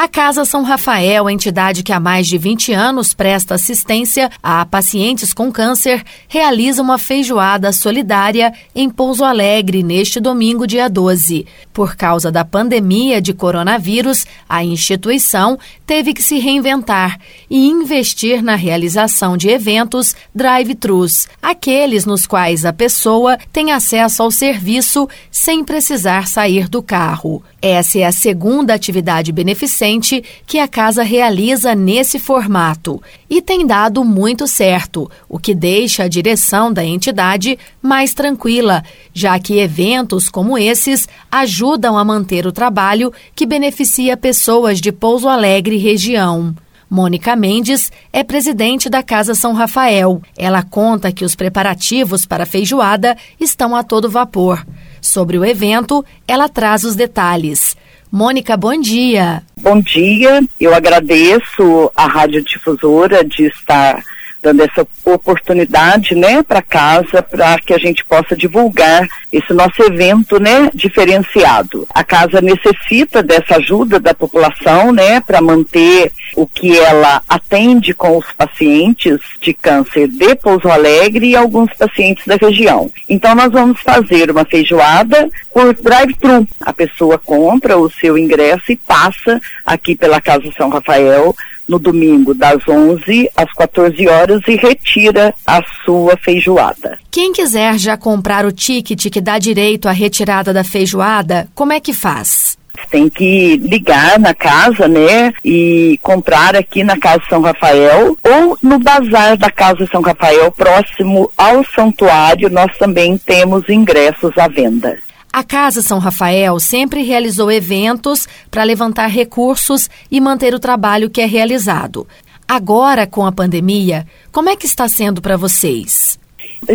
A Casa São Rafael, entidade que há mais de 20 anos presta assistência a pacientes com câncer, realiza uma feijoada solidária em Pouso Alegre neste domingo, dia 12. Por causa da pandemia de coronavírus, a instituição teve que se reinventar e investir na realização de eventos drive-thrus, aqueles nos quais a pessoa tem acesso ao serviço sem precisar sair do carro. Essa é a segunda atividade beneficente que a casa realiza nesse formato e tem dado muito certo, o que deixa a direção da entidade mais tranquila, já que eventos como esses ajudam a manter o trabalho que beneficia pessoas de Pouso Alegre região. Mônica Mendes é presidente da Casa São Rafael. Ela conta que os preparativos para a feijoada estão a todo vapor. Sobre o evento, ela traz os detalhes. Mônica, bom dia. Bom dia, eu agradeço a Rádio Difusora de estar dando essa oportunidade, né, para casa, para que a gente possa divulgar esse nosso evento, né, diferenciado. A casa necessita dessa ajuda da população, né, para manter o que ela atende com os pacientes de câncer de Pouso Alegre e alguns pacientes da região. Então nós vamos fazer uma feijoada por drive-thru. A pessoa compra o seu ingresso e passa aqui pela Casa São Rafael no domingo das 11 às 14 horas e retira a sua feijoada. Quem quiser já comprar o ticket que dá direito à retirada da feijoada, como é que faz? Tem que ligar na casa, né? E comprar aqui na Casa São Rafael ou no bazar da Casa São Rafael, próximo ao santuário, nós também temos ingressos à venda. A Casa São Rafael sempre realizou eventos para levantar recursos e manter o trabalho que é realizado. Agora, com a pandemia, como é que está sendo para vocês?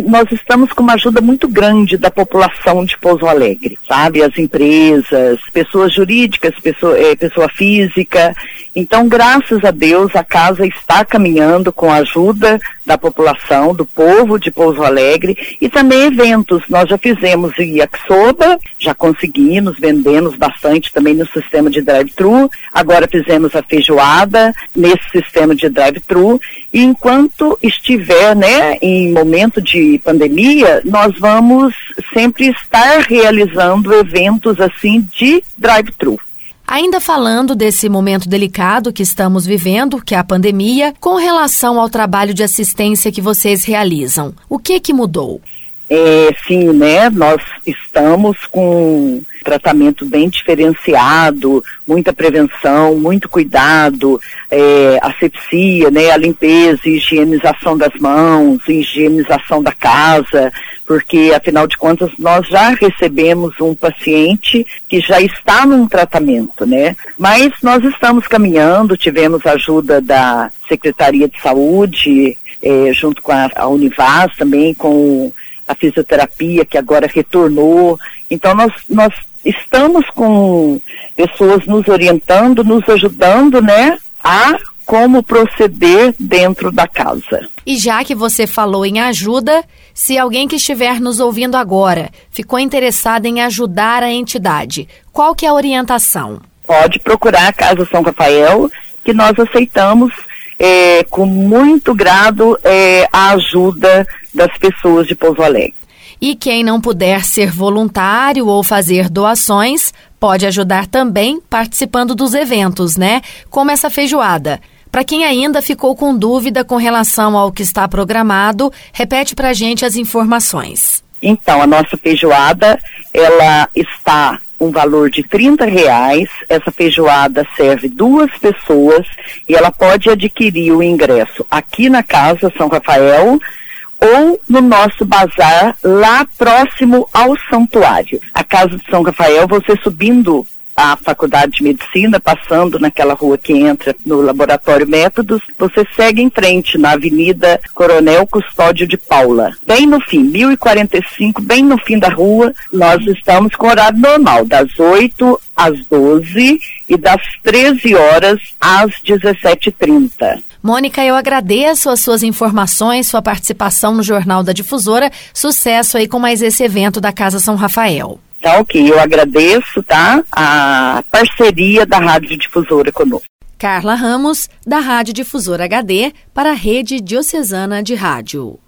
nós estamos com uma ajuda muito grande da população de Pouso Alegre, sabe? As empresas, pessoas jurídicas, pessoa, é, pessoa física. Então, graças a Deus, a casa está caminhando com a ajuda da população, do povo de Pouso Alegre e também eventos. Nós já fizemos yakisoba, já conseguimos, vendemos bastante também no sistema de drive-thru. Agora fizemos a feijoada nesse sistema de drive-thru. E enquanto estiver, né, em momento de pandemia, nós vamos sempre estar realizando eventos assim de drive-thru. Ainda falando desse momento delicado que estamos vivendo, que é a pandemia, com relação ao trabalho de assistência que vocês realizam, o que que mudou? É, sim, né? Nós estamos com tratamento bem diferenciado, muita prevenção, muito cuidado, é, asepsia, né? A limpeza, higienização das mãos, higienização da casa, porque afinal de contas nós já recebemos um paciente que já está num tratamento, né? Mas nós estamos caminhando, tivemos ajuda da Secretaria de Saúde, é, junto com a, a Univas também, com a fisioterapia que agora retornou. Então nós, nós estamos com pessoas nos orientando, nos ajudando, né, a como proceder dentro da casa. E já que você falou em ajuda, se alguém que estiver nos ouvindo agora ficou interessado em ajudar a entidade, qual que é a orientação? Pode procurar a Casa São Rafael, que nós aceitamos é, com muito grado é, a ajuda das pessoas de Pouso Alegre. E quem não puder ser voluntário ou fazer doações, pode ajudar também participando dos eventos, né? Como essa feijoada. Para quem ainda ficou com dúvida com relação ao que está programado, repete para a gente as informações. Então, a nossa feijoada, ela está um valor de 30 reais. Essa feijoada serve duas pessoas e ela pode adquirir o ingresso aqui na Casa São Rafael ou no nosso bazar lá próximo ao santuário. A Casa de São Rafael, você subindo a Faculdade de Medicina, passando naquela rua que entra no Laboratório Métodos, você segue em frente na Avenida Coronel Custódio de Paula. Bem no fim, 1045, bem no fim da rua, nós estamos com horário normal, das 8 às 12 e das 13 horas às 17h30. Mônica, eu agradeço as suas informações, sua participação no Jornal da Difusora. Sucesso aí com mais esse evento da Casa São Rafael. Tá ok, eu agradeço, tá? A parceria da Rádio Difusora conosco. Carla Ramos, da Rádio Difusora HD, para a Rede Diocesana de Rádio.